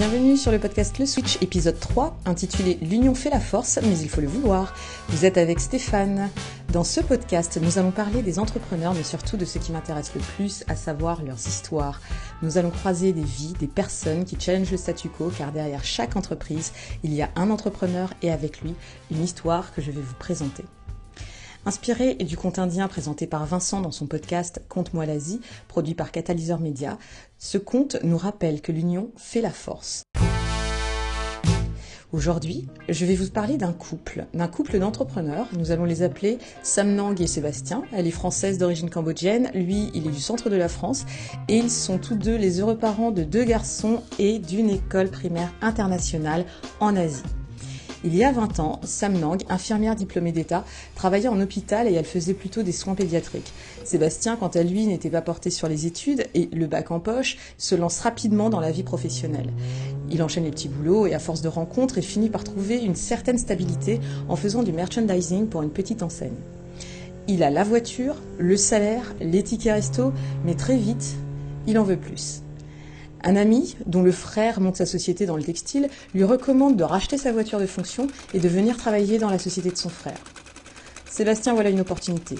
Bienvenue sur le podcast Le Switch, épisode 3, intitulé L'union fait la force, mais il faut le vouloir. Vous êtes avec Stéphane. Dans ce podcast, nous allons parler des entrepreneurs, mais surtout de ce qui m'intéresse le plus, à savoir leurs histoires. Nous allons croiser des vies, des personnes qui challengent le statu quo, car derrière chaque entreprise, il y a un entrepreneur et avec lui, une histoire que je vais vous présenter. Inspiré du conte indien présenté par Vincent dans son podcast Conte-moi l'Asie, produit par Catalyseur Média, ce conte nous rappelle que l'union fait la force. Aujourd'hui, je vais vous parler d'un couple, d'un couple d'entrepreneurs. Nous allons les appeler Sam Nang et Sébastien. Elle est française d'origine cambodgienne, lui, il est du centre de la France, et ils sont tous deux les heureux parents de deux garçons et d'une école primaire internationale en Asie. Il y a 20 ans, Sam Nang, infirmière diplômée d'État, travaillait en hôpital et elle faisait plutôt des soins pédiatriques. Sébastien, quant à lui, n'était pas porté sur les études et, le bac en poche, se lance rapidement dans la vie professionnelle. Il enchaîne les petits boulots et à force de rencontres, il finit par trouver une certaine stabilité en faisant du merchandising pour une petite enseigne. Il a la voiture, le salaire, les tickets resto, mais très vite, il en veut plus. Un ami, dont le frère monte sa société dans le textile, lui recommande de racheter sa voiture de fonction et de venir travailler dans la société de son frère. Sébastien voilà une opportunité.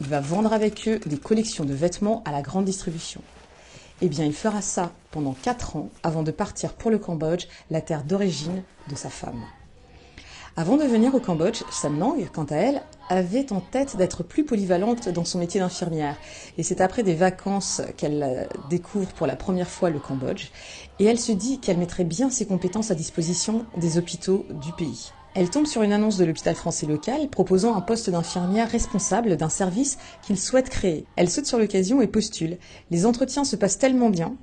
Il va vendre avec eux des collections de vêtements à la grande distribution. Eh bien, il fera ça pendant 4 ans avant de partir pour le Cambodge, la terre d'origine de sa femme. Avant de venir au Cambodge, Sam Nang, quant à elle, avait en tête d'être plus polyvalente dans son métier d'infirmière. Et c'est après des vacances qu'elle euh, découvre pour la première fois le Cambodge. Et elle se dit qu'elle mettrait bien ses compétences à disposition des hôpitaux du pays. Elle tombe sur une annonce de l'hôpital français local proposant un poste d'infirmière responsable d'un service qu'il souhaite créer. Elle saute sur l'occasion et postule. Les entretiens se passent tellement bien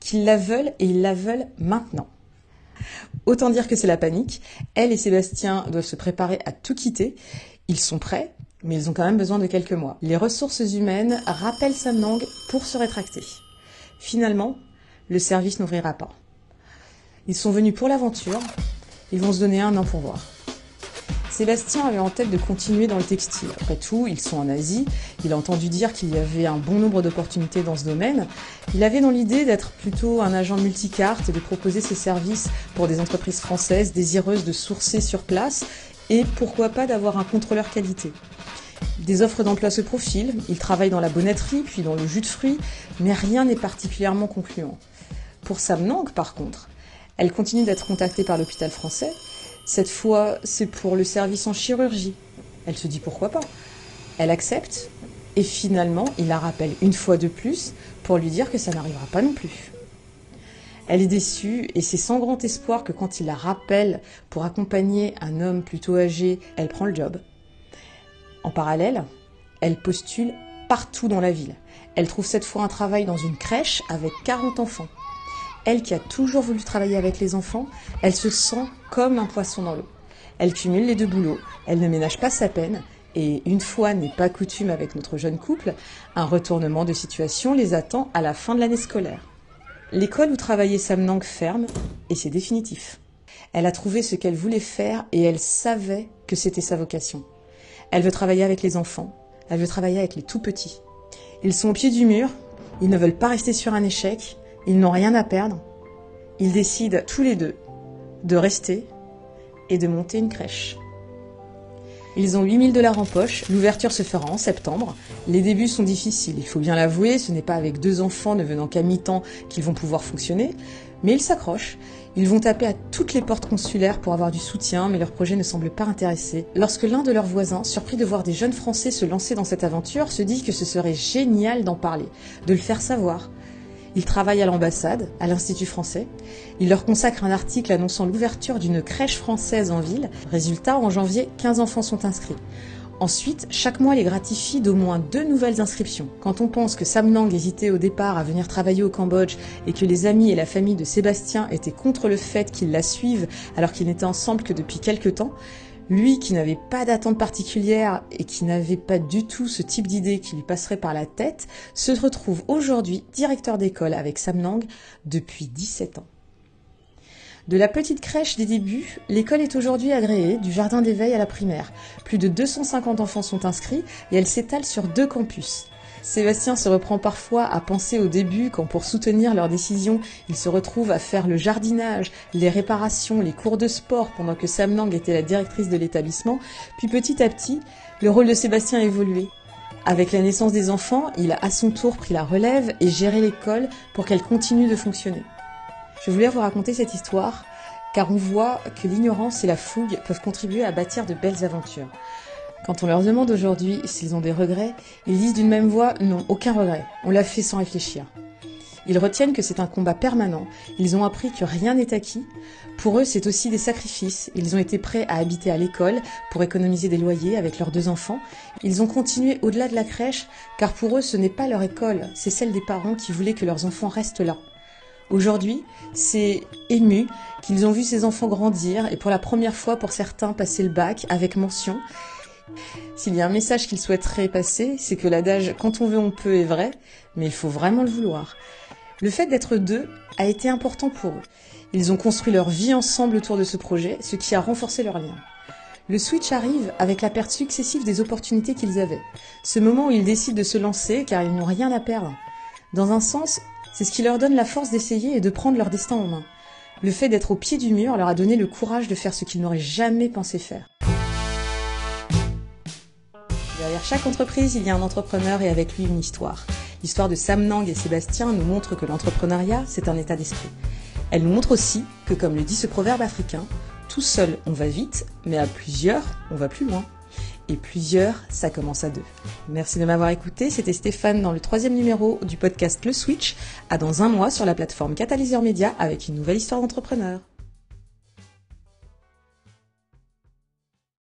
qu'ils la veulent et ils la veulent maintenant. Autant dire que c'est la panique. Elle et Sébastien doivent se préparer à tout quitter. Ils sont prêts, mais ils ont quand même besoin de quelques mois. Les ressources humaines rappellent Sam Nang pour se rétracter. Finalement, le service n'ouvrira pas. Ils sont venus pour l'aventure. Ils vont se donner un an pour voir. Sébastien avait en tête de continuer dans le textile. Après tout, ils sont en Asie, il a entendu dire qu'il y avait un bon nombre d'opportunités dans ce domaine. Il avait dans l'idée d'être plutôt un agent multicarte et de proposer ses services pour des entreprises françaises désireuses de sourcer sur place et pourquoi pas d'avoir un contrôleur qualité. Des offres d'emploi se profilent, il travaille dans la bonnetterie puis dans le jus de fruits, mais rien n'est particulièrement concluant. Pour Sam Nang, par contre, elle continue d'être contactée par l'hôpital français, cette fois, c'est pour le service en chirurgie. Elle se dit pourquoi pas. Elle accepte et finalement, il la rappelle une fois de plus pour lui dire que ça n'arrivera pas non plus. Elle est déçue et c'est sans grand espoir que quand il la rappelle pour accompagner un homme plutôt âgé, elle prend le job. En parallèle, elle postule partout dans la ville. Elle trouve cette fois un travail dans une crèche avec 40 enfants. Elle qui a toujours voulu travailler avec les enfants, elle se sent comme un poisson dans l'eau. Elle cumule les deux boulots, elle ne ménage pas sa peine, et une fois n'est pas coutume avec notre jeune couple, un retournement de situation les attend à la fin de l'année scolaire. L'école où travaillait Sam Nang ferme, et c'est définitif. Elle a trouvé ce qu'elle voulait faire et elle savait que c'était sa vocation. Elle veut travailler avec les enfants, elle veut travailler avec les tout petits. Ils sont au pied du mur, ils ne veulent pas rester sur un échec, ils n'ont rien à perdre. Ils décident tous les deux de rester et de monter une crèche. Ils ont 8000 dollars en poche, l'ouverture se fera en septembre. Les débuts sont difficiles, il faut bien l'avouer, ce n'est pas avec deux enfants ne venant qu'à mi-temps qu'ils vont pouvoir fonctionner, mais ils s'accrochent. Ils vont taper à toutes les portes consulaires pour avoir du soutien, mais leur projet ne semble pas intéresser. Lorsque l'un de leurs voisins, surpris de voir des jeunes Français se lancer dans cette aventure, se dit que ce serait génial d'en parler, de le faire savoir, il travaille à l'ambassade, à l'Institut français. Il leur consacre un article annonçant l'ouverture d'une crèche française en ville. Résultat, en janvier, 15 enfants sont inscrits. Ensuite, chaque mois les gratifie d'au moins deux nouvelles inscriptions. Quand on pense que Sam Nang hésitait au départ à venir travailler au Cambodge et que les amis et la famille de Sébastien étaient contre le fait qu'ils la suivent alors qu'ils n'étaient ensemble que depuis quelques temps, lui qui n'avait pas d'attente particulière et qui n'avait pas du tout ce type d'idée qui lui passerait par la tête, se retrouve aujourd'hui directeur d'école avec Sam Nang depuis 17 ans. De la petite crèche des débuts, l'école est aujourd'hui agréée du jardin d'éveil à la primaire. Plus de 250 enfants sont inscrits et elle s'étale sur deux campus. Sébastien se reprend parfois à penser au début quand pour soutenir leurs décisions, il se retrouve à faire le jardinage, les réparations, les cours de sport pendant que Sam Lang était la directrice de l'établissement, puis petit à petit, le rôle de Sébastien a évolué. Avec la naissance des enfants, il a à son tour pris la relève et géré l'école pour qu'elle continue de fonctionner. Je voulais vous raconter cette histoire car on voit que l'ignorance et la fougue peuvent contribuer à bâtir de belles aventures. Quand on leur demande aujourd'hui s'ils ont des regrets, ils disent d'une même voix non, aucun regret, on l'a fait sans réfléchir. Ils retiennent que c'est un combat permanent, ils ont appris que rien n'est acquis. Pour eux, c'est aussi des sacrifices. Ils ont été prêts à habiter à l'école pour économiser des loyers avec leurs deux enfants. Ils ont continué au-delà de la crèche, car pour eux, ce n'est pas leur école, c'est celle des parents qui voulaient que leurs enfants restent là. Aujourd'hui, c'est ému qu'ils ont vu ces enfants grandir et pour la première fois pour certains passer le bac avec mention. S'il y a un message qu'ils souhaiteraient passer, c'est que l'adage quand on veut on peut est vrai, mais il faut vraiment le vouloir. Le fait d'être deux a été important pour eux. Ils ont construit leur vie ensemble autour de ce projet, ce qui a renforcé leur lien. Le switch arrive avec la perte successive des opportunités qu'ils avaient. Ce moment où ils décident de se lancer car ils n'ont rien à perdre. Dans un sens, c'est ce qui leur donne la force d'essayer et de prendre leur destin en main. Le fait d'être au pied du mur leur a donné le courage de faire ce qu'ils n'auraient jamais pensé faire. Chaque entreprise, il y a un entrepreneur et avec lui une histoire. L'histoire de Sam Nang et Sébastien nous montre que l'entrepreneuriat, c'est un état d'esprit. Elle nous montre aussi que, comme le dit ce proverbe africain, tout seul on va vite, mais à plusieurs on va plus loin et plusieurs, ça commence à deux. Merci de m'avoir écouté, c'était Stéphane dans le troisième numéro du podcast Le Switch, à dans un mois sur la plateforme Catalyseur Média avec une nouvelle histoire d'entrepreneur.